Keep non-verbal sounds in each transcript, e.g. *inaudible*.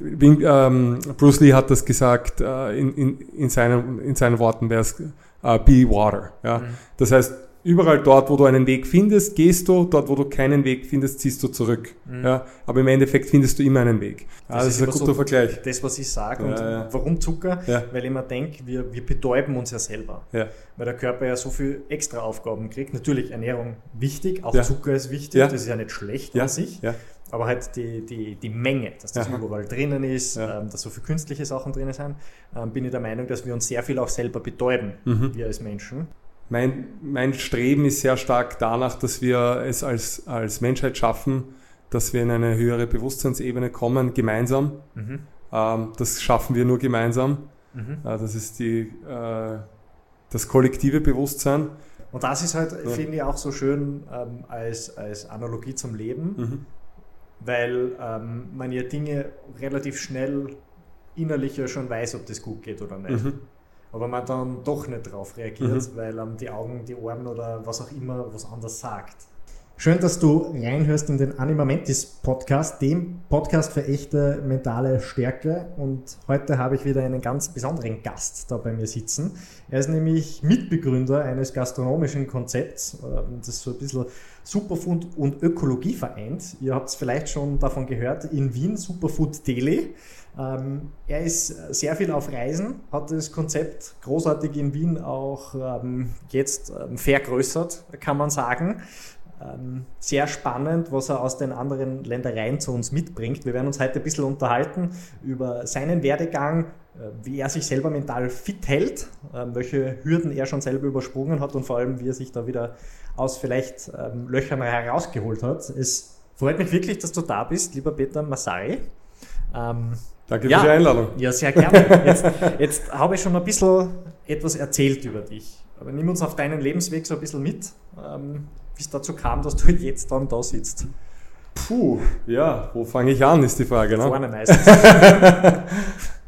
ähm, Bruce Lee hat das gesagt, äh, in, in, in, seinen, in seinen Worten wäre es äh, be water. Ja? Mhm. Das heißt, überall dort, wo du einen Weg findest, gehst du, dort, wo du keinen Weg findest, ziehst du zurück. Mhm. Ja? Aber im Endeffekt findest du immer einen Weg. Das, das ist, ein guter so Vergleich. Das, was ich sage. und ja. warum Zucker? Weil ich mir denke, wir, wir betäuben uns ja selber. Weil der Körper ja so viel extra Aufgaben kriegt. Natürlich Ernährung wichtig, auch Zucker ist wichtig, das ist ja nicht schlecht an sich aber halt die, die, die Menge, dass das ja. überall drinnen ist, ja. ähm, dass so viele künstliche Sachen drinnen sind, ähm, bin ich der Meinung, dass wir uns sehr viel auch selber betäuben, mhm. wir als Menschen. Mein, mein Streben ist sehr stark danach, dass wir es als, als Menschheit schaffen, dass wir in eine höhere Bewusstseinsebene kommen, gemeinsam. Mhm. Ähm, das schaffen wir nur gemeinsam. Mhm. Äh, das ist die, äh, das kollektive Bewusstsein. Und das ist halt, ja. finde ich, auch so schön ähm, als, als Analogie zum Leben. Mhm weil ähm, man ja Dinge relativ schnell innerlich ja schon weiß, ob das gut geht oder nicht. Mhm. Aber man dann doch nicht drauf reagiert, mhm. weil ähm, die Augen, die Ohren oder was auch immer was anders sagt. Schön, dass du reinhörst in den Animamentis Podcast, dem Podcast für echte mentale Stärke. Und heute habe ich wieder einen ganz besonderen Gast da bei mir sitzen. Er ist nämlich Mitbegründer eines gastronomischen Konzepts, ähm, das so ein bisschen Superfood und Ökologie vereint. Ihr habt es vielleicht schon davon gehört, in Wien, Superfood Deli. Ähm, er ist sehr viel auf Reisen, hat das Konzept großartig in Wien auch ähm, jetzt vergrößert, kann man sagen. Ähm, sehr spannend, was er aus den anderen Ländereien zu uns mitbringt. Wir werden uns heute ein bisschen unterhalten über seinen Werdegang, äh, wie er sich selber mental fit hält, äh, welche Hürden er schon selber übersprungen hat und vor allem, wie er sich da wieder aus vielleicht ähm, Löchern herausgeholt hat. Es freut mich wirklich, dass du da bist, lieber Peter Masari. Ähm, Danke ja, für die Einladung. Ja, sehr gerne. Jetzt, jetzt habe ich schon ein bisschen etwas erzählt über dich. Aber nimm uns auf deinen Lebensweg so ein bisschen mit, wie es dazu kam, dass du jetzt dann da sitzt. Puh, ja, wo fange ich an, ist die Frage. Ne? Vorne meistens. *laughs*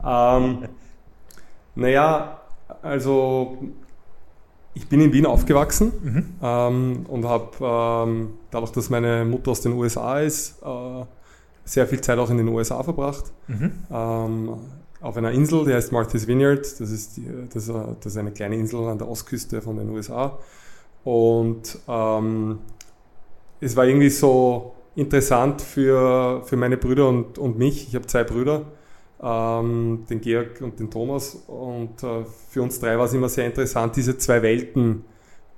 ähm, naja, also ich bin in Wien aufgewachsen mhm. ähm, und habe ähm, dadurch, dass meine Mutter aus den USA ist, äh, sehr viel Zeit auch in den USA verbracht. Mhm. Ähm, auf einer Insel, die heißt Martha's Vineyard. Das ist, die, das, das ist, eine kleine Insel an der Ostküste von den USA. Und ähm, es war irgendwie so interessant für, für meine Brüder und, und mich. Ich habe zwei Brüder ähm, den Georg und den Thomas. Und äh, für uns drei war es immer sehr interessant, diese zwei Welten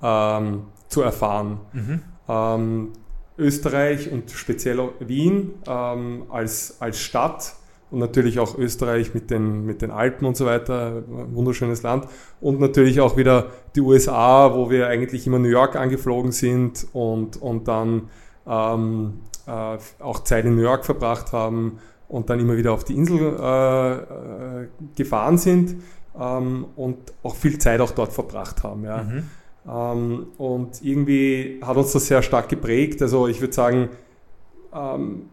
ähm, zu erfahren. Mhm. Ähm, Österreich und speziell Wien ähm, als, als Stadt und natürlich auch Österreich mit den, mit den Alpen und so weiter, wunderschönes Land. Und natürlich auch wieder die USA, wo wir eigentlich immer New York angeflogen sind und, und dann ähm, äh, auch Zeit in New York verbracht haben und dann immer wieder auf die Insel äh, äh, gefahren sind ähm, und auch viel Zeit auch dort verbracht haben. Ja. Mhm. Ähm, und irgendwie hat uns das sehr stark geprägt. Also ich würde sagen, ähm,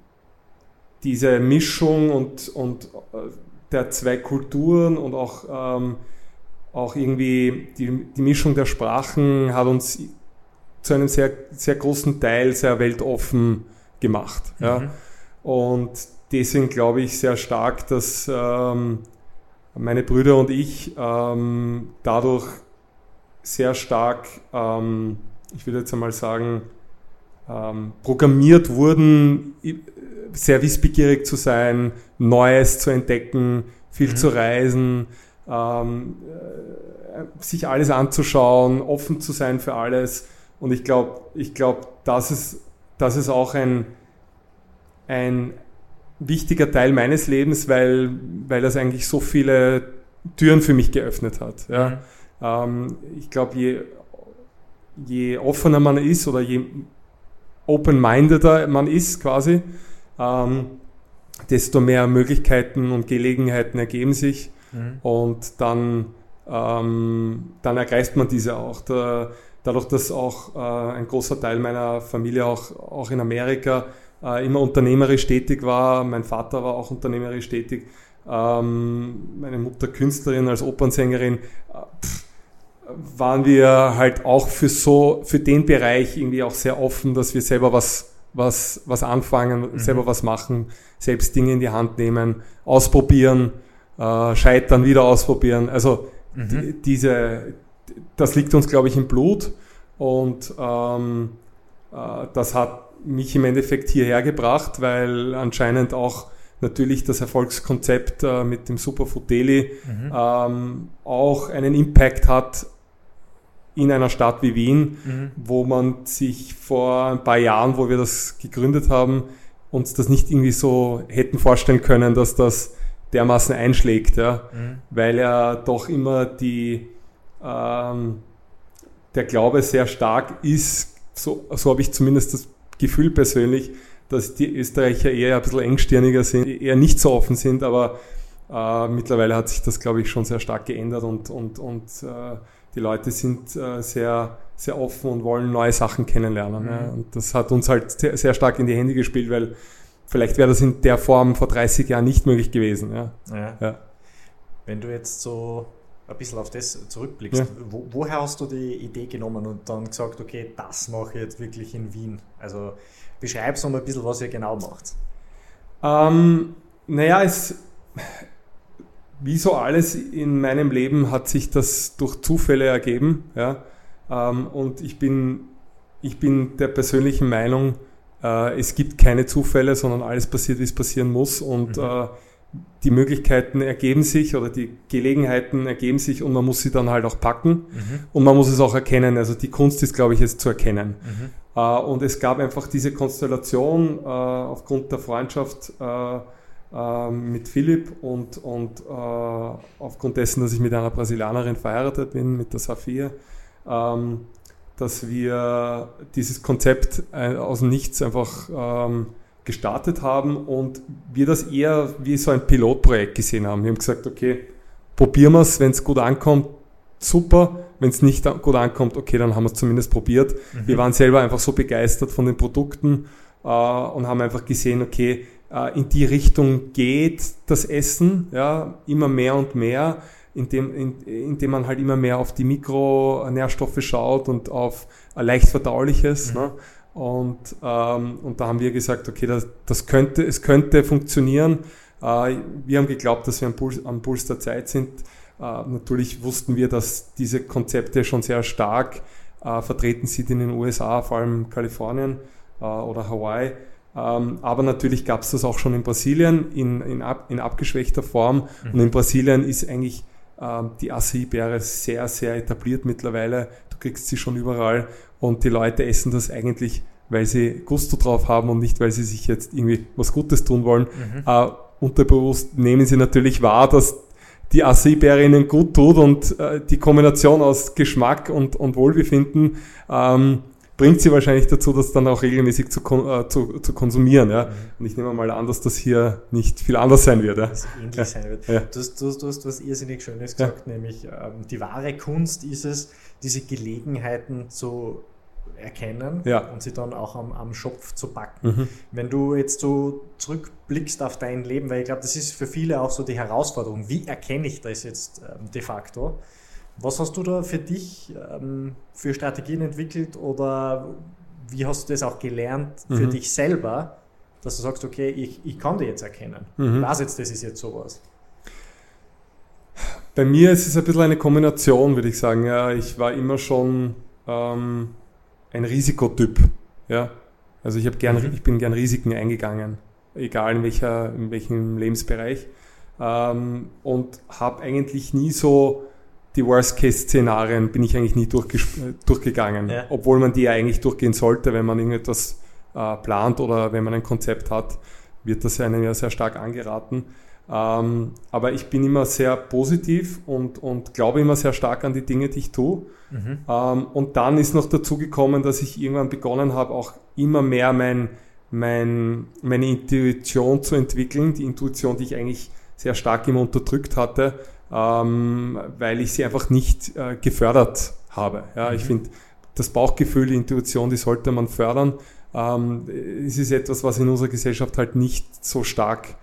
diese Mischung und, und äh, der zwei Kulturen und auch, ähm, auch irgendwie die, die Mischung der Sprachen hat uns zu einem sehr, sehr großen Teil sehr weltoffen gemacht. Mhm. Ja. Und deswegen glaube ich sehr stark, dass ähm, meine Brüder und ich ähm, dadurch sehr stark, ähm, ich würde jetzt einmal sagen, ähm, programmiert wurden, sehr wissbegierig zu sein, Neues zu entdecken, viel mhm. zu reisen, ähm, äh, sich alles anzuschauen, offen zu sein für alles. Und ich glaube, ich glaube, das ist, das ist auch ein, ein, wichtiger Teil meines Lebens, weil, weil das eigentlich so viele Türen für mich geöffnet hat. Ja. Mhm. Ähm, ich glaube, je, je offener man ist oder je open-mindeder man ist quasi, ähm, desto mehr Möglichkeiten und Gelegenheiten ergeben sich mhm. und dann, ähm, dann ergreift man diese auch. Da, dadurch, dass auch äh, ein großer Teil meiner Familie auch, auch in Amerika äh, immer unternehmerisch tätig war. Mein Vater war auch unternehmerisch tätig. Ähm, meine Mutter Künstlerin als Opernsängerin. Äh, pff, waren wir halt auch für so, für den Bereich irgendwie auch sehr offen, dass wir selber was, was, was anfangen, mhm. selber was machen, selbst Dinge in die Hand nehmen, ausprobieren, äh, scheitern, wieder ausprobieren. Also mhm. die, diese, das liegt uns, glaube ich, im Blut und ähm, äh, das hat mich im Endeffekt hierher gebracht, weil anscheinend auch natürlich das Erfolgskonzept äh, mit dem Superfood Daily mhm. ähm, auch einen Impact hat in einer Stadt wie Wien, mhm. wo man sich vor ein paar Jahren, wo wir das gegründet haben, uns das nicht irgendwie so hätten vorstellen können, dass das dermaßen einschlägt, ja, mhm. weil ja doch immer die ähm, der Glaube sehr stark ist, so, so habe ich zumindest das Gefühl persönlich, dass die Österreicher eher ein bisschen engstirniger sind, eher nicht so offen sind, aber äh, mittlerweile hat sich das, glaube ich, schon sehr stark geändert und, und, und äh, die Leute sind äh, sehr, sehr offen und wollen neue Sachen kennenlernen. Mhm. Ja. Und das hat uns halt sehr, sehr, stark in die Hände gespielt, weil vielleicht wäre das in der Form vor 30 Jahren nicht möglich gewesen. Ja. ja. ja. Wenn du jetzt so ein bisschen auf das zurückblickst, ja. wo, woher hast du die Idee genommen und dann gesagt, okay, das mache ich jetzt wirklich in Wien? Also beschreib so mal ein bisschen, was ihr genau macht. Ähm, naja, es, wie so alles in meinem Leben hat sich das durch Zufälle ergeben. Ja? Ähm, und ich bin, ich bin der persönlichen Meinung, äh, es gibt keine Zufälle, sondern alles passiert, wie es passieren muss. Und mhm. äh, die Möglichkeiten ergeben sich oder die Gelegenheiten ergeben sich und man muss sie dann halt auch packen mhm. und man muss es auch erkennen. Also die Kunst ist, glaube ich, es zu erkennen. Mhm. Äh, und es gab einfach diese Konstellation äh, aufgrund der Freundschaft äh, mit Philipp und, und äh, aufgrund dessen, dass ich mit einer Brasilianerin verheiratet bin, mit der Safia, ähm, dass wir dieses Konzept äh, aus dem Nichts einfach ähm, gestartet haben und wir das eher wie so ein Pilotprojekt gesehen haben. Wir haben gesagt, okay, probieren wir es, wenn es gut ankommt, super. Wenn es nicht gut ankommt, okay, dann haben wir es zumindest probiert. Mhm. Wir waren selber einfach so begeistert von den Produkten äh, und haben einfach gesehen, okay, äh, in die Richtung geht das Essen, ja, immer mehr und mehr, indem, in, indem man halt immer mehr auf die Mikronährstoffe schaut und auf leicht verdauliches. Mhm. Ne? Und, ähm, und da haben wir gesagt, okay, das, das könnte, es könnte funktionieren. Äh, wir haben geglaubt, dass wir am Puls, am Puls der Zeit sind. Äh, natürlich wussten wir, dass diese Konzepte schon sehr stark äh, vertreten sind in den USA, vor allem Kalifornien äh, oder Hawaii. Ähm, aber natürlich gab es das auch schon in Brasilien in, in, ab, in abgeschwächter Form. Mhm. Und in Brasilien ist eigentlich ähm, die Acai-Beere sehr, sehr etabliert mittlerweile. Du kriegst sie schon überall und die Leute essen das eigentlich, weil sie Gusto drauf haben und nicht, weil sie sich jetzt irgendwie was Gutes tun wollen. Mhm. Äh, unterbewusst nehmen sie natürlich wahr, dass die Acai-Beere ihnen gut tut und äh, die Kombination aus Geschmack und, und Wohlbefinden ähm, bringt sie wahrscheinlich dazu, das dann auch regelmäßig zu, äh, zu, zu konsumieren. Ja? Mhm. Und ich nehme mal an, dass das hier nicht viel anders sein wird. Ja? Ähnlich ja. sein wird. Ja. Du, hast, du, du hast was irrsinnig Schönes gesagt, ja. nämlich ähm, die wahre Kunst ist es, diese Gelegenheiten zu erkennen ja. und sie dann auch am, am Schopf zu packen. Mhm. Wenn du jetzt so zurückblickst auf dein Leben, weil ich glaube, das ist für viele auch so die Herausforderung, wie erkenne ich das jetzt ähm, de facto? Was hast du da für dich ähm, für Strategien entwickelt oder wie hast du das auch gelernt für mhm. dich selber, dass du sagst, okay, ich, ich kann die jetzt erkennen. Mhm. Was jetzt, das ist jetzt sowas. Bei mir ist es ein bisschen eine Kombination, würde ich sagen. Ja, ich war immer schon ähm, ein Risikotyp. Ja? Also ich, gern, mhm. ich bin gern Risiken eingegangen, egal in, welcher, in welchem Lebensbereich. Ähm, und habe eigentlich nie so die Worst-Case-Szenarien bin ich eigentlich nie durchgegangen, ja. obwohl man die ja eigentlich durchgehen sollte, wenn man irgendetwas äh, plant oder wenn man ein Konzept hat, wird das einem ja sehr stark angeraten. Ähm, aber ich bin immer sehr positiv und, und glaube immer sehr stark an die Dinge, die ich tue. Mhm. Ähm, und dann ist noch dazu gekommen, dass ich irgendwann begonnen habe, auch immer mehr mein, mein, meine Intuition zu entwickeln, die Intuition, die ich eigentlich sehr stark immer unterdrückt hatte ähm, weil ich sie einfach nicht äh, gefördert habe. Ja, mhm. Ich finde, das Bauchgefühl, die Intuition, die sollte man fördern. Ähm, es ist etwas, was in unserer Gesellschaft halt nicht so stark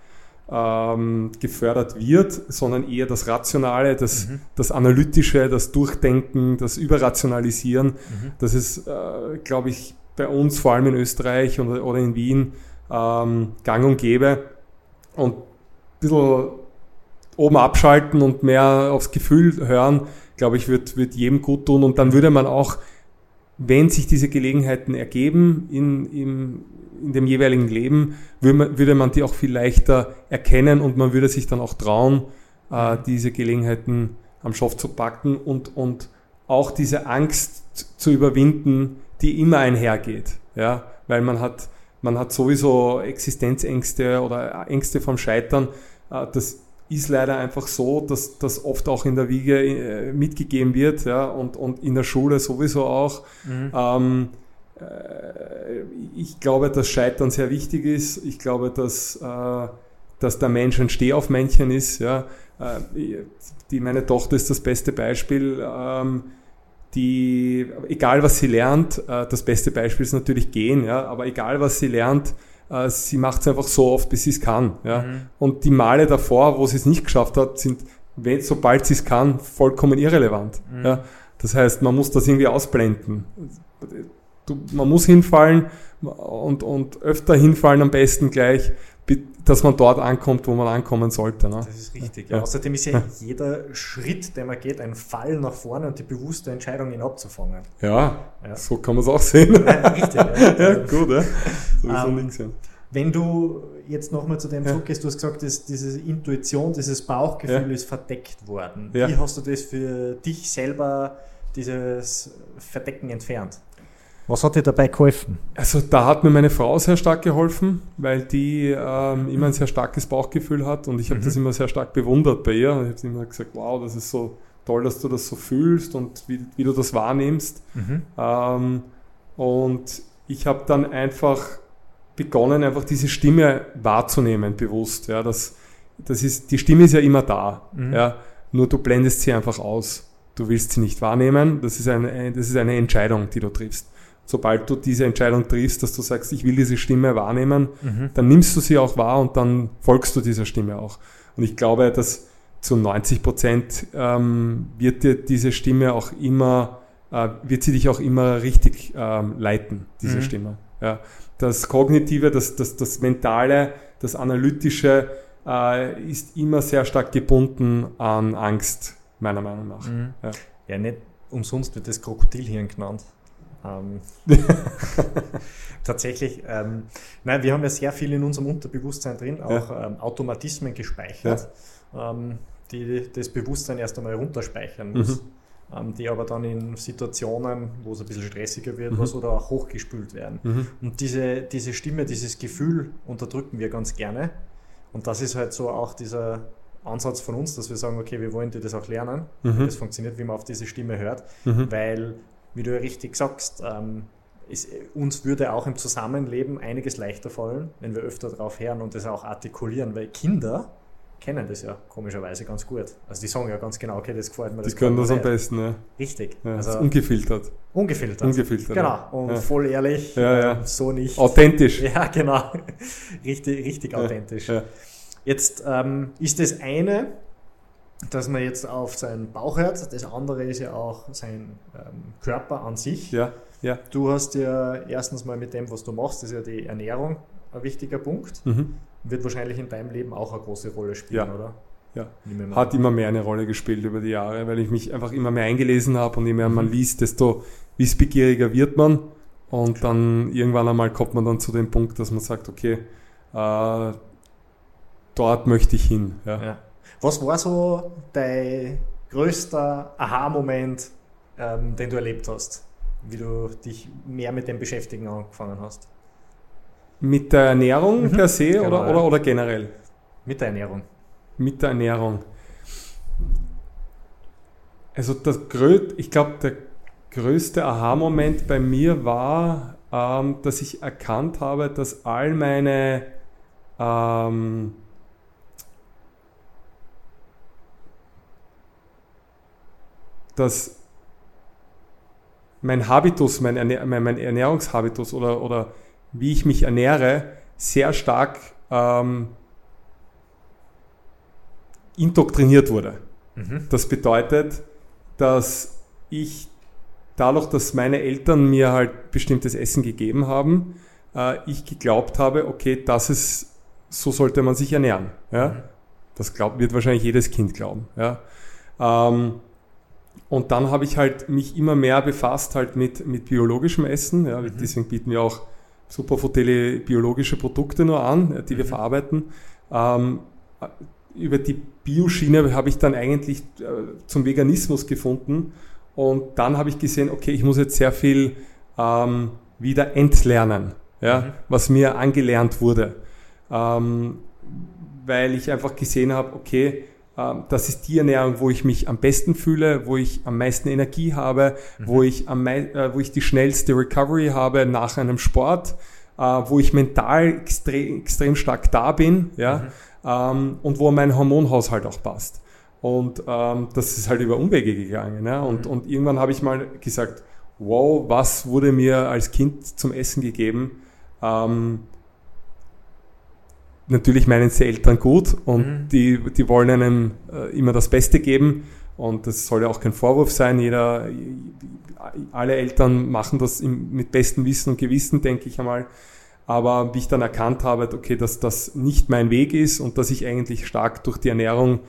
ähm, gefördert wird, sondern eher das Rationale, das, mhm. das Analytische, das Durchdenken, das Überrationalisieren. Mhm. Das ist, äh, glaube ich, bei uns, vor allem in Österreich oder, oder in Wien, ähm, gang und gäbe. Und ein bisschen oben abschalten und mehr aufs Gefühl hören, glaube ich, wird, wird jedem gut tun. Und dann würde man auch, wenn sich diese Gelegenheiten ergeben in, in, in dem jeweiligen Leben, würde man, würde man die auch viel leichter erkennen und man würde sich dann auch trauen, äh, diese Gelegenheiten am Schopf zu packen und, und auch diese Angst zu überwinden, die immer einhergeht. Ja, weil man hat, man hat sowieso Existenzängste oder Ängste vom Scheitern. Äh, das ist leider einfach so, dass das oft auch in der Wiege äh, mitgegeben wird, ja, und, und in der Schule sowieso auch. Mhm. Ähm, äh, ich glaube, dass Scheitern sehr wichtig ist. Ich glaube, dass, äh, dass der Mensch ein Stehaufmännchen ist. Ja. Äh, die, meine Tochter ist das beste Beispiel. Ähm, die, egal was sie lernt, das beste Beispiel ist natürlich gehen, ja, aber egal was sie lernt, äh, sie macht es einfach so oft, bis sie es kann. Ja. Mhm. Und die Male davor, wo sie es nicht geschafft hat, sind, wenn, sobald sie es kann, vollkommen irrelevant. Mhm. Ja. Das heißt, man muss das irgendwie ausblenden. Du, man muss hinfallen und, und öfter hinfallen am besten gleich, dass man dort ankommt, wo man ankommen sollte. Ne? Das ist richtig. Ja. Außerdem ist ja jeder Schritt, den man geht, ein Fall nach vorne und die bewusste Entscheidung, ihn abzufangen. Ja, ja. so kann man es auch sehen. Ja, richtig. ja. *laughs* gut, ja. Sowieso um, links, ja. Wenn du jetzt nochmal zu dem zurückgehst, du hast gesagt, dass diese Intuition, dieses Bauchgefühl ist verdeckt worden. Wie hast du das für dich selber, dieses Verdecken entfernt? Was hat dir dabei geholfen? Also da hat mir meine Frau sehr stark geholfen, weil die ähm, immer ein sehr starkes Bauchgefühl hat und ich habe mhm. das immer sehr stark bewundert bei ihr. Ich habe immer gesagt, wow, das ist so toll, dass du das so fühlst und wie, wie du das wahrnimmst. Mhm. Ähm, und ich habe dann einfach begonnen, einfach diese Stimme wahrzunehmen, bewusst. Ja, das, das ist, die Stimme ist ja immer da. Mhm. Ja, nur du blendest sie einfach aus. Du willst sie nicht wahrnehmen. Das ist eine, das ist eine Entscheidung, die du triffst sobald du diese Entscheidung triffst, dass du sagst, ich will diese Stimme wahrnehmen, mhm. dann nimmst du sie auch wahr und dann folgst du dieser Stimme auch. Und ich glaube, dass zu 90 Prozent ähm, wird dir diese Stimme auch immer, äh, wird sie dich auch immer richtig ähm, leiten, diese mhm. Stimme. Ja. Das Kognitive, das, das, das Mentale, das Analytische äh, ist immer sehr stark gebunden an Angst, meiner Meinung nach. Mhm. Ja. ja, nicht umsonst wird das Krokodilhirn genannt. Ähm, *laughs* tatsächlich, ähm, nein, wir haben ja sehr viel in unserem Unterbewusstsein drin, auch ja. ähm, Automatismen gespeichert, ja. ähm, die das Bewusstsein erst einmal runterspeichern muss. Mhm. Die aber dann in Situationen, wo es ein bisschen stressiger wird, mhm. was oder auch hochgespült werden. Mhm. Und diese, diese Stimme, dieses Gefühl unterdrücken wir ganz gerne. Und das ist halt so auch dieser Ansatz von uns, dass wir sagen, okay, wir wollen dir das auch lernen. Mhm. Das funktioniert, wie man auf diese Stimme hört, mhm. weil wie du ja richtig sagst, ähm, ist, uns würde auch im Zusammenleben einiges leichter fallen, wenn wir öfter darauf hören und das auch artikulieren, weil Kinder kennen das ja komischerweise ganz gut. Also die sagen ja ganz genau, okay, das gefällt mir. Das die können das am besten, ja. Richtig. Ja, also ungefiltert. Ungefiltert. Ungefiltert. Genau. Und ja. voll ehrlich, ja, ja. So nicht. Authentisch. Ja, genau. *laughs* richtig, richtig authentisch. Jetzt ähm, ist das eine, dass man jetzt auf seinen Bauch hört. Das andere ist ja auch sein ähm, Körper an sich. Ja, ja. Du hast ja erstens mal mit dem, was du machst, ist ja die Ernährung ein wichtiger Punkt. Mhm. Wird wahrscheinlich in deinem Leben auch eine große Rolle spielen, ja. oder? Ja, hat immer mehr eine Rolle gespielt über die Jahre, weil ich mich einfach immer mehr eingelesen habe und je mehr man mhm. liest, desto wissbegieriger wird man. Und dann irgendwann einmal kommt man dann zu dem Punkt, dass man sagt, okay, äh, dort möchte ich hin. Ja. ja. Was war so dein größter Aha-Moment, ähm, den du erlebt hast, wie du dich mehr mit dem Beschäftigen angefangen hast? Mit der Ernährung mhm. per se genau, oder, oder, oder generell? Mit der Ernährung. Mit der Ernährung. Also das ich glaube, der größte Aha-Moment bei mir war, ähm, dass ich erkannt habe, dass all meine ähm, dass mein Habitus, mein, Ernähr mein Ernährungshabitus oder, oder wie ich mich ernähre, sehr stark ähm, indoktriniert wurde. Mhm. Das bedeutet, dass ich dadurch, dass meine Eltern mir halt bestimmtes Essen gegeben haben, äh, ich geglaubt habe, okay, das ist, so sollte man sich ernähren. Ja? Mhm. Das glaubt, wird wahrscheinlich jedes Kind glauben. Ja? Ähm, und dann habe ich halt mich immer mehr befasst halt mit, mit biologischem Essen. Ja? Mhm. Deswegen bieten wir auch Superhotele biologische Produkte nur an, die wir mhm. verarbeiten. Ähm, über die Bioschiene habe ich dann eigentlich äh, zum Veganismus gefunden. Und dann habe ich gesehen, okay, ich muss jetzt sehr viel ähm, wieder entlernen, ja, mhm. was mir angelernt wurde. Ähm, weil ich einfach gesehen habe, okay, das ist die Ernährung, wo ich mich am besten fühle, wo ich am meisten Energie habe, mhm. wo, ich am äh, wo ich die schnellste Recovery habe nach einem Sport, äh, wo ich mental extrem, extrem stark da bin, ja, mhm. ähm, und wo mein Hormonhaushalt auch passt. Und ähm, das ist halt über Umwege gegangen. Ja? Und, mhm. und irgendwann habe ich mal gesagt, wow, was wurde mir als Kind zum Essen gegeben? Ähm, natürlich meinen es die Eltern gut und mhm. die, die wollen einem äh, immer das Beste geben. Und das soll ja auch kein Vorwurf sein. Jeder, alle Eltern machen das im, mit bestem Wissen und Gewissen, denke ich einmal. Aber wie ich dann erkannt habe, okay, dass das nicht mein Weg ist und dass ich eigentlich stark durch die Ernährung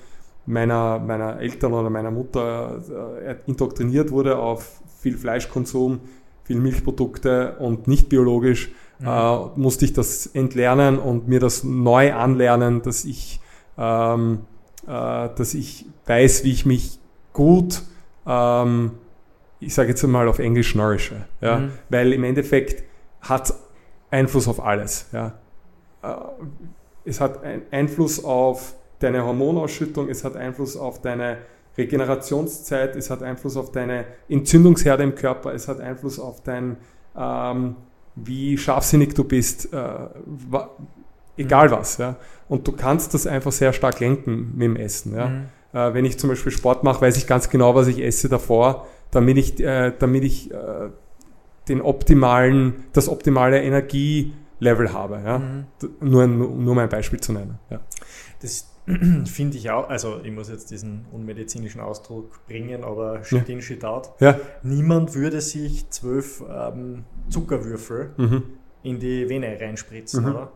meiner, meiner Eltern oder meiner Mutter äh, indoktriniert wurde auf viel Fleischkonsum, viel Milchprodukte und nicht biologisch, mhm. äh, musste ich das entlernen und mir das neu anlernen, dass ich, ähm, äh, dass ich weiß, wie ich mich gut, ähm, ich sage jetzt mal auf Englisch nourische, ja? Mhm. weil im Endeffekt hat Einfluss auf alles. Ja? Äh, es hat Einfluss auf deine Hormonausschüttung, es hat Einfluss auf deine Regenerationszeit, es hat Einfluss auf deine Entzündungsherde im Körper, es hat Einfluss auf dein ähm, wie scharfsinnig du bist, äh, egal was. Ja? Und du kannst das einfach sehr stark lenken mit dem Essen. Ja? Mhm. Äh, wenn ich zum Beispiel Sport mache, weiß ich ganz genau, was ich esse davor, damit ich, äh, damit ich äh, den optimalen, das optimale Energielevel habe. Ja? Mhm. Nur, nur mein Beispiel zu nennen. Ja. Das *clears throat* finde ich auch, also ich muss jetzt diesen unmedizinischen Ausdruck bringen, aber shit ja. in, shit out. Ja. Niemand würde sich zwölf ähm, Zuckerwürfel mhm. in die Vene reinspritzen, mhm. oder?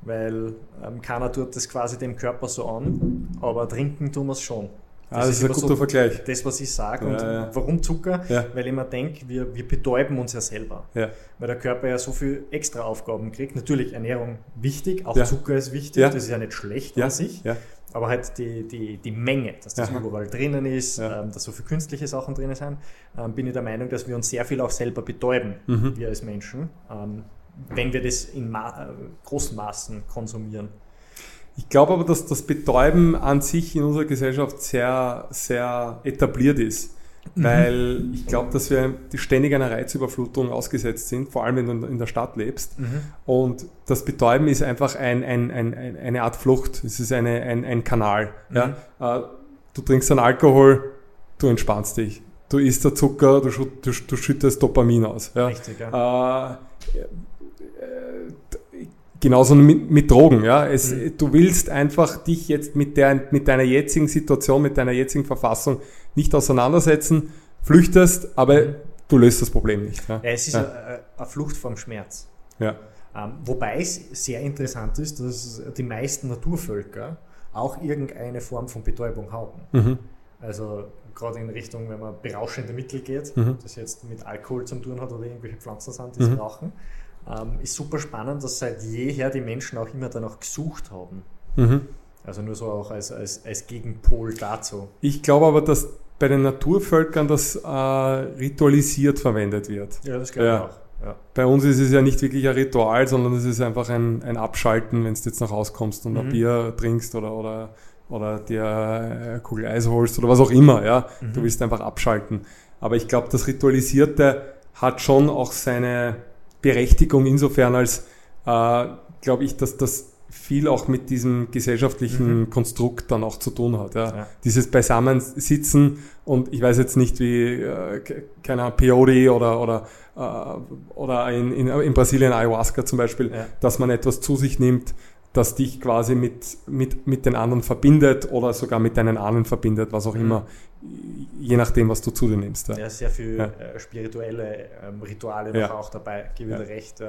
Weil ähm, keiner tut das quasi dem Körper so an, aber trinken tun wir es schon. Das, ah, das ist, ist ein guter so Vergleich. Das, was ich sage. Ja, und ja. warum Zucker? Ja. Weil ich mir denke, wir, wir betäuben uns ja selber. Weil der Körper ja so viel extra Aufgaben kriegt. Natürlich Ernährung wichtig, auch Zucker ist wichtig, das ist ja nicht schlecht an sich. Aber halt die, die, die Menge, dass das überall drinnen ist, ähm, dass so viele künstliche Sachen drinnen sind, ähm, bin ich der Meinung, dass wir uns sehr viel auch selber betäuben, mhm. wir als Menschen, ähm, wenn wir das in Ma äh, großen Maßen konsumieren. Ich glaube aber, dass das Betäuben an sich in unserer Gesellschaft sehr, sehr etabliert ist. Mhm. Weil ich glaube, dass wir ständig einer Reizüberflutung ausgesetzt sind, vor allem wenn du in der Stadt lebst. Mhm. Und das Betäuben ist einfach ein, ein, ein, eine Art Flucht. Es ist eine, ein, Kanal. Mhm. Ja? Äh, du trinkst dann Alkohol, du entspannst dich. Du isst der Zucker, du, du, du schüttest Dopamin aus. Ja? Richtig, ja. Äh, genauso mit, mit Drogen. Ja? Es, mhm. Du willst einfach dich jetzt mit, der, mit deiner jetzigen Situation, mit deiner jetzigen Verfassung nicht auseinandersetzen, flüchtest, aber mhm. du löst das Problem nicht. Ja? es ist ja. eine, eine Flucht vom Schmerz. Ja. Ähm, wobei es sehr interessant ist, dass die meisten Naturvölker auch irgendeine Form von Betäubung haben. Mhm. Also gerade in Richtung, wenn man berauschende Mittel geht, mhm. das jetzt mit Alkohol zu tun hat oder irgendwelche Pflanzen sind, die sie mhm. rauchen, ähm, ist super spannend, dass seit jeher die Menschen auch immer danach gesucht haben. Mhm. Also nur so auch als, als, als Gegenpol dazu. Ich glaube aber, dass bei den Naturvölkern das äh, ritualisiert verwendet wird. Ja, das glaube ich ja. auch. Ja. Bei uns ist es ja nicht wirklich ein Ritual, sondern es ist einfach ein, ein Abschalten, wenn du jetzt nach Hause kommst und mhm. ein Bier trinkst oder, oder, oder dir eine Kugel Eis holst oder was auch immer. Ja? Mhm. Du willst einfach abschalten. Aber ich glaube, das Ritualisierte hat schon auch seine, Berechtigung insofern als, äh, glaube ich, dass das viel auch mit diesem gesellschaftlichen mhm. Konstrukt dann auch zu tun hat. Ja. ja. Dieses Beisammensitzen und ich weiß jetzt nicht wie, äh, keine Ahnung, Peyote oder, oder, äh, oder in, in, in Brasilien Ayahuasca zum Beispiel, ja. dass man etwas zu sich nimmt, das dich quasi mit, mit, mit den anderen verbindet oder sogar mit deinen Ahnen verbindet, was auch mhm. immer, je nachdem, was du zu dir nimmst. Ja, ja sehr viel ja. Äh, spirituelle ähm, Rituale noch ja. auch dabei, gebe ja. recht.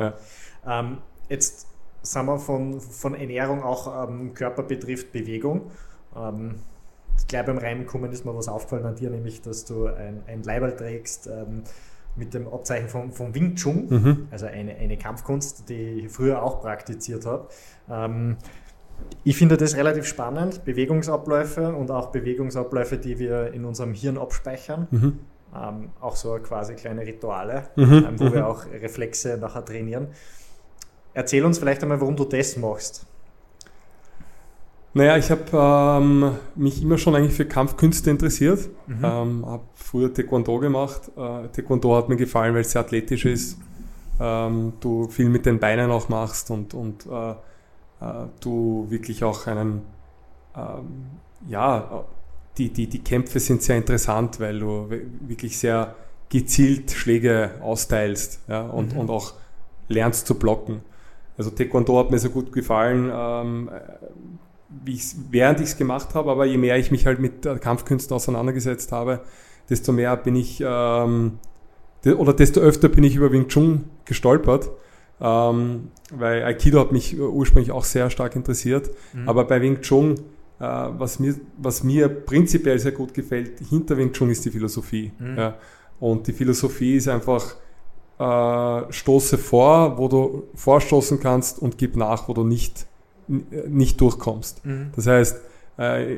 Ähm, jetzt sind wir von, von Ernährung auch ähm, Körper betrifft, Bewegung. Ähm, gleich beim Reinkommen ist mir was aufgefallen an dir, nämlich, dass du ein, ein Leiberl trägst ähm, mit dem Abzeichen von, von Wing Chun, mhm. also eine, eine Kampfkunst, die ich früher auch praktiziert habe. Ähm, ich finde das relativ spannend, Bewegungsabläufe und auch Bewegungsabläufe, die wir in unserem Hirn abspeichern. Mhm. Ähm, auch so quasi kleine Rituale, mhm. ähm, wo wir mhm. auch Reflexe nachher trainieren. Erzähl uns vielleicht einmal, warum du das machst. Naja, ich habe ähm, mich immer schon eigentlich für Kampfkünste interessiert. Mhm. Ähm, habe früher Taekwondo gemacht. Äh, Taekwondo hat mir gefallen, weil es sehr athletisch ist. Ähm, du viel mit den Beinen auch machst und, und äh, äh, du wirklich auch einen, ähm, ja, die, die, die Kämpfe sind sehr interessant, weil du wirklich sehr gezielt Schläge austeilst ja, und, mhm. und auch lernst zu blocken. Also Taekwondo hat mir so gut gefallen, ähm, wie ich's, während ich es gemacht habe, aber je mehr ich mich halt mit Kampfkünsten auseinandergesetzt habe, desto mehr bin ich, ähm, oder desto öfter bin ich über Wing Chun gestolpert. Ähm, weil Aikido hat mich ursprünglich auch sehr stark interessiert. Mhm. Aber bei Wing Chun, äh, was, mir, was mir prinzipiell sehr gut gefällt, hinter Wing Chun ist die Philosophie. Mhm. Ja. Und die Philosophie ist einfach, äh, stoße vor, wo du vorstoßen kannst und gib nach, wo du nicht, nicht durchkommst. Mhm. Das heißt, äh,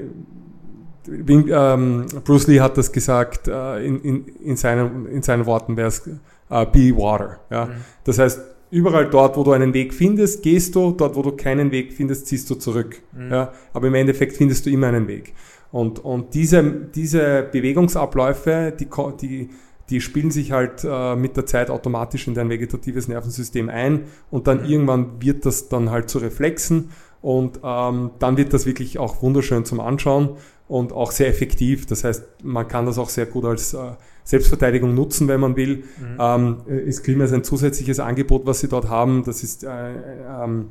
ähm, Bruce Lee hat das gesagt, äh, in, in, in, seinen, in seinen Worten wäre es äh, be water. Ja? Mhm. Das heißt, überall dort, wo du einen Weg findest, gehst du, dort, wo du keinen Weg findest, ziehst du zurück. Mhm. Ja? Aber im Endeffekt findest du immer einen Weg. Und, und diese, diese Bewegungsabläufe, die, die die spielen sich halt äh, mit der Zeit automatisch in dein vegetatives Nervensystem ein und dann mhm. irgendwann wird das dann halt zu Reflexen und ähm, dann wird das wirklich auch wunderschön zum Anschauen und auch sehr effektiv. Das heißt, man kann das auch sehr gut als äh, Selbstverteidigung nutzen, wenn man will. Mhm. Ähm, ist Klima ist ein zusätzliches Angebot, was sie dort haben. Das ist äh, ähm,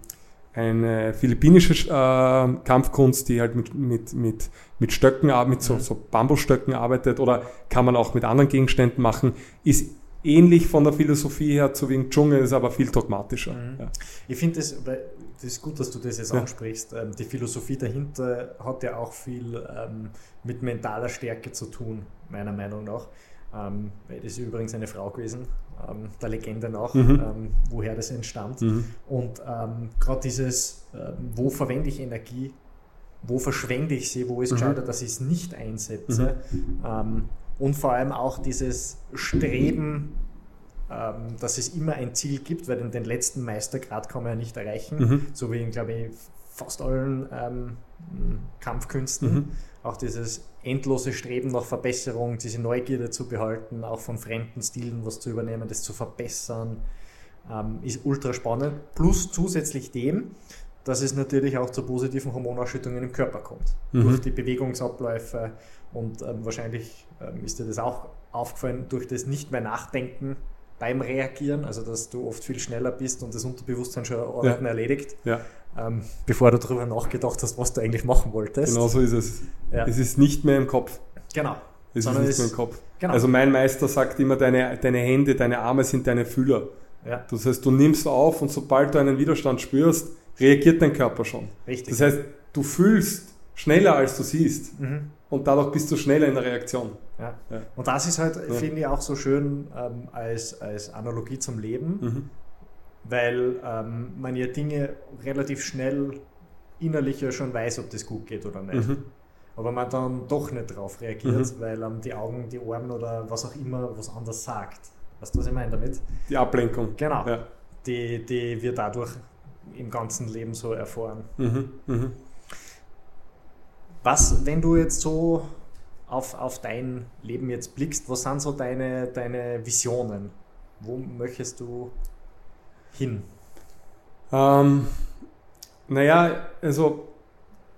eine philippinische äh, Kampfkunst, die halt mit, mit, mit, mit Stöcken, mit so, mhm. so Bambusstöcken arbeitet oder kann man auch mit anderen Gegenständen machen, ist ähnlich von der Philosophie her zu Wing Chun, ist aber viel dogmatischer. Mhm. Ja. Ich finde das, das ist gut, dass du das jetzt ja. ansprichst. Ähm, die Philosophie dahinter hat ja auch viel ähm, mit mentaler Stärke zu tun, meiner Meinung nach. Ähm, das ist übrigens eine Frau gewesen, ähm, der Legende nach, mhm. ähm, woher das entstammt. Mhm. Und ähm, gerade dieses, ähm, wo verwende ich Energie, wo verschwende ich sie, wo ist mhm. gescheiter, dass ich es nicht einsetze. Mhm. Ähm, und vor allem auch dieses Streben, ähm, dass es immer ein Ziel gibt, weil den, den letzten Meistergrad kann man ja nicht erreichen, mhm. so wie in, glaube ich, fast allen Kampfkünsten. Mhm. Auch dieses endlose Streben nach Verbesserung, diese Neugierde zu behalten, auch von fremden Stilen was zu übernehmen, das zu verbessern, ähm, ist ultra spannend. Plus zusätzlich dem, dass es natürlich auch zu positiven Hormonausschüttungen im Körper kommt. Mhm. Durch die Bewegungsabläufe und ähm, wahrscheinlich ähm, ist dir das auch aufgefallen, durch das nicht mehr Nachdenken beim Reagieren, also dass du oft viel schneller bist und das Unterbewusstsein schon Arbeiten ja. erledigt, ja. Ähm, bevor du darüber nachgedacht hast, was du eigentlich machen wolltest. Genau so ist es. Ja. Es ist nicht mehr im Kopf. Genau. Es Sondern ist nicht mehr im Kopf. Genau. Also mein Meister sagt immer, deine, deine Hände, deine Arme sind deine Fühler. Ja. Das heißt, du nimmst auf und sobald du einen Widerstand spürst, reagiert dein Körper schon. Richtig. Das heißt, du fühlst schneller, als du siehst. Mhm. Und dadurch bist du schneller in der Reaktion. Ja. ja. Und das ist halt, ja. finde ich, auch so schön ähm, als, als Analogie zum Leben, mhm. weil ähm, man ja Dinge relativ schnell innerlich ja schon weiß, ob das gut geht oder nicht. Mhm. Aber man dann doch nicht drauf reagiert, mhm. weil ähm, die Augen, die Ohren oder was auch immer was anders sagt. Weißt du, was ich meine damit? Die Ablenkung. Genau. Ja. Die, die wir dadurch im ganzen Leben so erfahren. Mhm. Was, wenn du jetzt so auf, auf dein Leben jetzt blickst, was sind so deine, deine Visionen? Wo möchtest du hin? Ähm, naja, also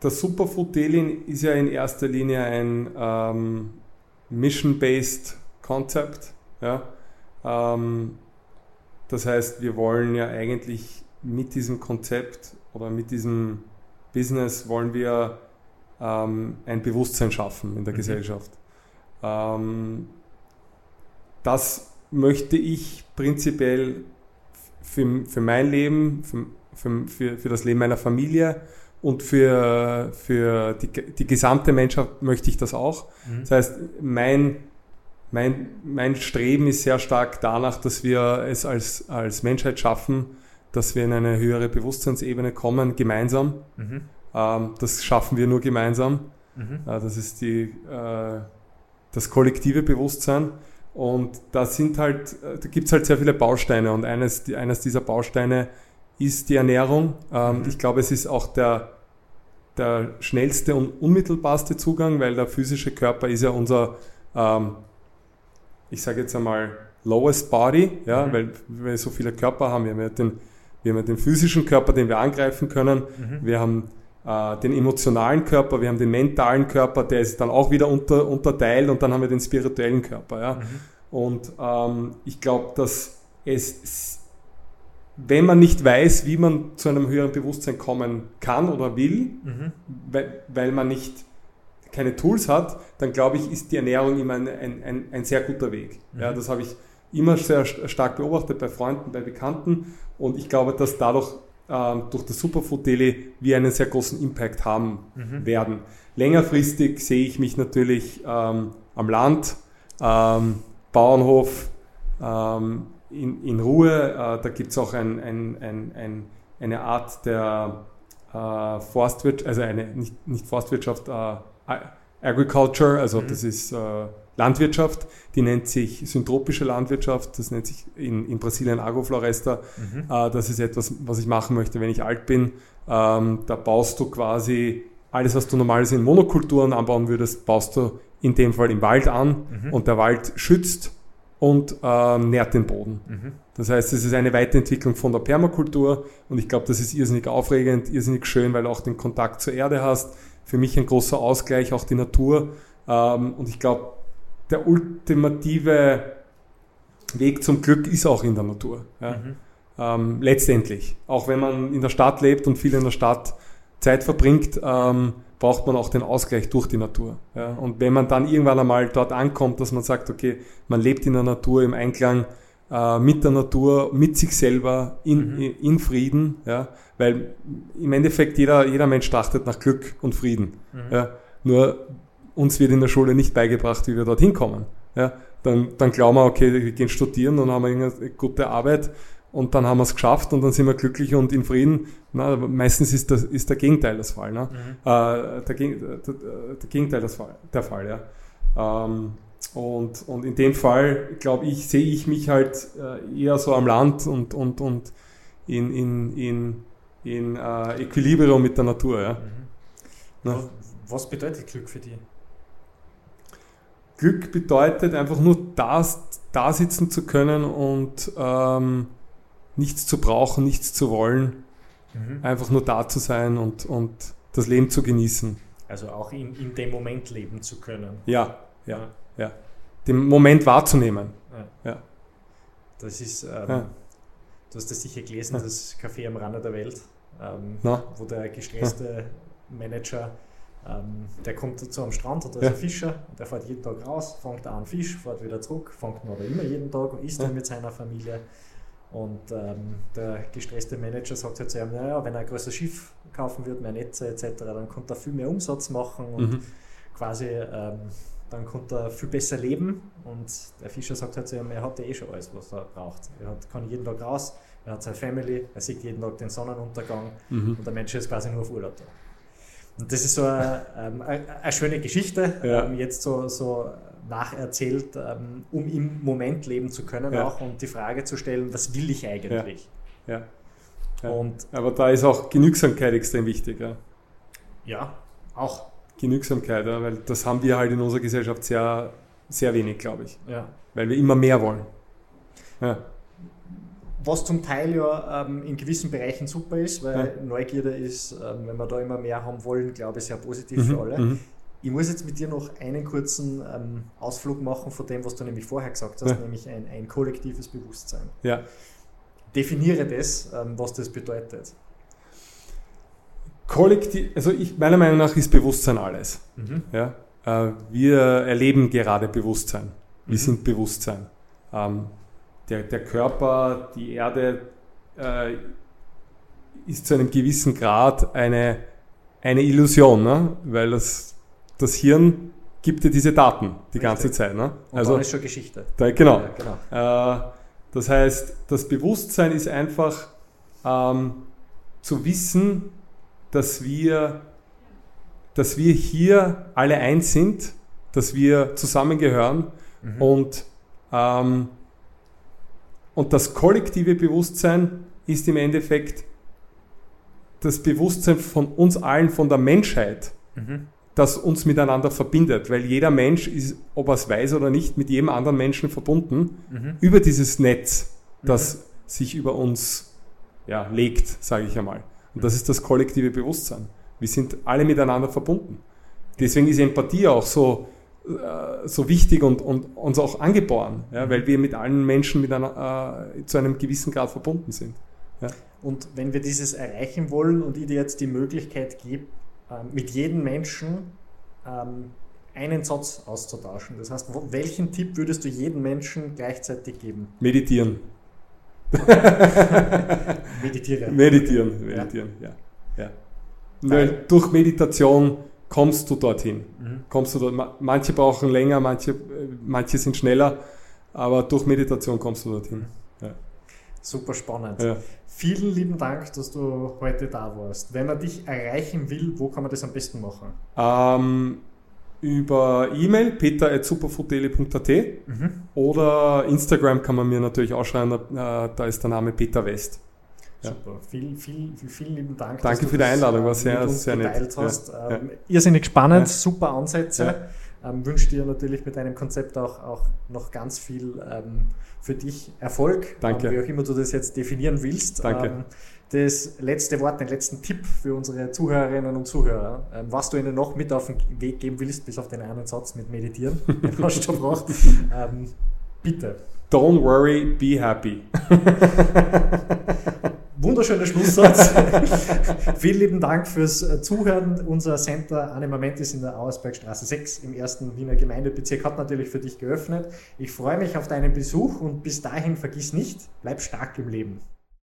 das Superfood Daily ist ja in erster Linie ein ähm, Mission-Based Konzept. Ja? Ähm, das heißt, wir wollen ja eigentlich mit diesem Konzept oder mit diesem Business wollen wir ein Bewusstsein schaffen in der mhm. Gesellschaft. Ähm, das möchte ich prinzipiell für, für mein Leben, für, für, für das Leben meiner Familie und für, für die, die gesamte Menschheit möchte ich das auch. Mhm. Das heißt, mein, mein, mein Streben ist sehr stark danach, dass wir es als, als Menschheit schaffen, dass wir in eine höhere Bewusstseinsebene kommen, gemeinsam. Mhm. Ähm, das schaffen wir nur gemeinsam. Mhm. Äh, das ist die, äh, das kollektive Bewusstsein. Und da sind halt, äh, da gibt es halt sehr viele Bausteine und eines, eines dieser Bausteine ist die Ernährung. Ähm, mhm. Ich glaube, es ist auch der, der schnellste und unmittelbarste Zugang, weil der physische Körper ist ja unser, ähm, ich sage jetzt einmal, lowest body, ja, mhm. weil wir so viele Körper haben. Wir haben ja den, wir haben ja den physischen Körper, den wir angreifen können. Mhm. Wir haben den emotionalen Körper, wir haben den mentalen Körper, der ist dann auch wieder unter, unterteilt und dann haben wir den spirituellen Körper. Ja. Mhm. Und ähm, ich glaube, dass es wenn man nicht weiß, wie man zu einem höheren Bewusstsein kommen kann oder will, mhm. weil, weil, man nicht keine Tools hat, dann glaube ich, ist die Ernährung immer ein, ein, ein, ein sehr guter Weg. Mhm. Ja, das habe ich immer sehr stark beobachtet bei Freunden, bei Bekannten und ich glaube, dass dadurch durch das Superfood Daily wir einen sehr großen Impact haben mhm. werden. Längerfristig sehe ich mich natürlich ähm, am Land, ähm, Bauernhof, ähm, in, in Ruhe. Äh, da gibt es auch ein, ein, ein, ein, eine Art der äh, Forstwirtschaft, also eine, nicht, nicht Forstwirtschaft, äh, Agriculture, also mhm. das ist äh, Landwirtschaft, die nennt sich syntropische Landwirtschaft, das nennt sich in, in Brasilien Agrofloresta. Mhm. Äh, das ist etwas, was ich machen möchte, wenn ich alt bin. Ähm, da baust du quasi alles, was du normalerweise in Monokulturen anbauen würdest, baust du in dem Fall im Wald an mhm. und der Wald schützt und äh, nährt den Boden. Mhm. Das heißt, es ist eine Weiterentwicklung von der Permakultur und ich glaube, das ist irrsinnig aufregend, irrsinnig schön, weil du auch den Kontakt zur Erde hast. Für mich ein großer Ausgleich, auch die Natur. Ähm, und ich glaube, der ultimative Weg zum Glück ist auch in der Natur. Ja? Mhm. Ähm, letztendlich. Auch wenn man in der Stadt lebt und viel in der Stadt Zeit verbringt, ähm, braucht man auch den Ausgleich durch die Natur. Ja? Und wenn man dann irgendwann einmal dort ankommt, dass man sagt, okay, man lebt in der Natur im Einklang äh, mit der Natur, mit sich selber, in, mhm. in Frieden, ja? weil im Endeffekt jeder, jeder Mensch trachtet nach Glück und Frieden. Mhm. Ja? Nur uns wird in der Schule nicht beigebracht, wie wir dorthin kommen. Ja? Dann, dann glauben wir, okay, wir gehen studieren und haben eine gute Arbeit und dann haben wir es geschafft und dann sind wir glücklich und in Frieden. Na, meistens ist, das, ist der Gegenteil das Fall. Ne? Mhm. Äh, der, der, der, Gegenteil das Fall, der Fall, ja. Ähm, und, und in dem Fall, glaube ich, sehe ich mich halt äh, eher so am Land und, und, und in, in, in, in äh, Equilibrium mit der Natur. Ja. Mhm. Was bedeutet Glück für dich? Glück bedeutet einfach nur das, da sitzen zu können und ähm, nichts zu brauchen, nichts zu wollen, mhm. einfach nur da zu sein und, und das Leben zu genießen. Also auch in, in dem Moment leben zu können. Ja, ja, ja. ja. Den Moment wahrzunehmen. Ja. ja. Das ist, ähm, ja. du hast das sicher gelesen, das Café am Rande der Welt, ähm, wo der gestresste Manager ähm, der kommt dazu am Strand, da ist ja. ein Fischer, der fährt jeden Tag raus, fängt an Fisch, fährt wieder zurück, fängt noch immer jeden Tag, isst ja. mit seiner Familie. Und ähm, der gestresste Manager sagt halt zu ihm, naja, wenn er ein größeres Schiff kaufen wird, mehr Netze etc., dann konnte er viel mehr Umsatz machen und mhm. quasi ähm, dann konnte er viel besser leben. Und der Fischer sagt halt zu ihm, er hat ja eh schon alles, was er braucht. Er hat, kann jeden Tag raus, er hat seine Family, er sieht jeden Tag den Sonnenuntergang mhm. und der Mensch ist quasi nur auf Urlaub da. Und das ist so eine, ähm, eine schöne Geschichte, ja. Ähm, jetzt so, so nacherzählt, ähm, um im Moment leben zu können ja. auch und die Frage zu stellen, was will ich eigentlich? Ja. Und Aber da ist auch Genügsamkeit extrem wichtig. Ja, ja auch. Genügsamkeit, ja, weil das haben wir halt in unserer Gesellschaft sehr, sehr wenig, glaube ich. Ja. Weil wir immer mehr wollen. Ja. Was zum Teil ja ähm, in gewissen Bereichen super ist, weil ja. Neugierde ist, ähm, wenn wir da immer mehr haben wollen, glaube ich, sehr positiv mhm. für alle. Mhm. Ich muss jetzt mit dir noch einen kurzen ähm, Ausflug machen von dem, was du nämlich vorher gesagt hast, ja. nämlich ein, ein, kollektives Bewusstsein. Ja. Definiere das, ähm, was das bedeutet. Kollektiv, also ich, meiner Meinung nach ist Bewusstsein alles. Mhm. Ja? Äh, wir erleben gerade Bewusstsein. Wir mhm. sind Bewusstsein. Der, der Körper, die Erde äh, ist zu einem gewissen Grad eine, eine Illusion, ne? weil das, das Hirn gibt dir diese Daten die Richtig. ganze Zeit. Ne? Und also, dann ist schon Geschichte. Da, genau. Ja, genau. Äh, das heißt, das Bewusstsein ist einfach ähm, zu wissen, dass wir, dass wir hier alle eins sind, dass wir zusammengehören mhm. und, ähm, und das kollektive Bewusstsein ist im Endeffekt das Bewusstsein von uns allen, von der Menschheit, mhm. das uns miteinander verbindet, weil jeder Mensch ist, ob er es weiß oder nicht, mit jedem anderen Menschen verbunden mhm. über dieses Netz, das mhm. sich über uns ja, legt, sage ich einmal. Und das ist das kollektive Bewusstsein. Wir sind alle miteinander verbunden. Deswegen ist Empathie auch so, so wichtig und, und uns auch angeboren, ja, weil wir mit allen Menschen mit einer, äh, zu einem gewissen Grad verbunden sind. Ja. Und wenn wir dieses erreichen wollen und ich dir jetzt die Möglichkeit gebe, äh, mit jedem Menschen ähm, einen Satz auszutauschen, das heißt, welchen Tipp würdest du jedem Menschen gleichzeitig geben? Meditieren. *laughs* meditieren. Meditieren, meditieren, ja. ja. ja. Weil durch Meditation kommst du dorthin. Mhm. Kommst du dort. Manche brauchen länger, manche, manche sind schneller, aber durch Meditation kommst du dorthin. Ja. Super spannend. Ja. Vielen lieben Dank, dass du heute da warst. Wenn man dich erreichen will, wo kann man das am besten machen? Ähm, über E-Mail peter.superfuteli.at mhm. oder Instagram kann man mir natürlich auch schreiben, äh, da ist der Name Peter West. Ja. Super, vielen, vielen, vielen lieben Dank. Danke für die Einladung, war sehr, sehr nett. Hast. Ja. Ähm, irrsinnig spannend, ja. super Ansätze. Ähm, wünsche dir natürlich mit deinem Konzept auch, auch noch ganz viel ähm, für dich Erfolg. Danke. Ähm, wie auch immer du das jetzt definieren willst. Danke. Ähm, das letzte Wort, den letzten Tipp für unsere Zuhörerinnen und Zuhörer, ähm, was du ihnen noch mit auf den Weg geben willst, bis auf den einen Satz mit Meditieren, *laughs* den hast du schon gebracht. Ähm, bitte. Don't worry, be happy. *laughs* Wunderschöner Schlusssatz. *laughs* Vielen lieben Dank fürs äh, Zuhören. Unser Center Animamentis in der Auersbergstraße 6 im ersten Wiener Gemeindebezirk hat natürlich für dich geöffnet. Ich freue mich auf deinen Besuch und bis dahin vergiss nicht, bleib stark im Leben.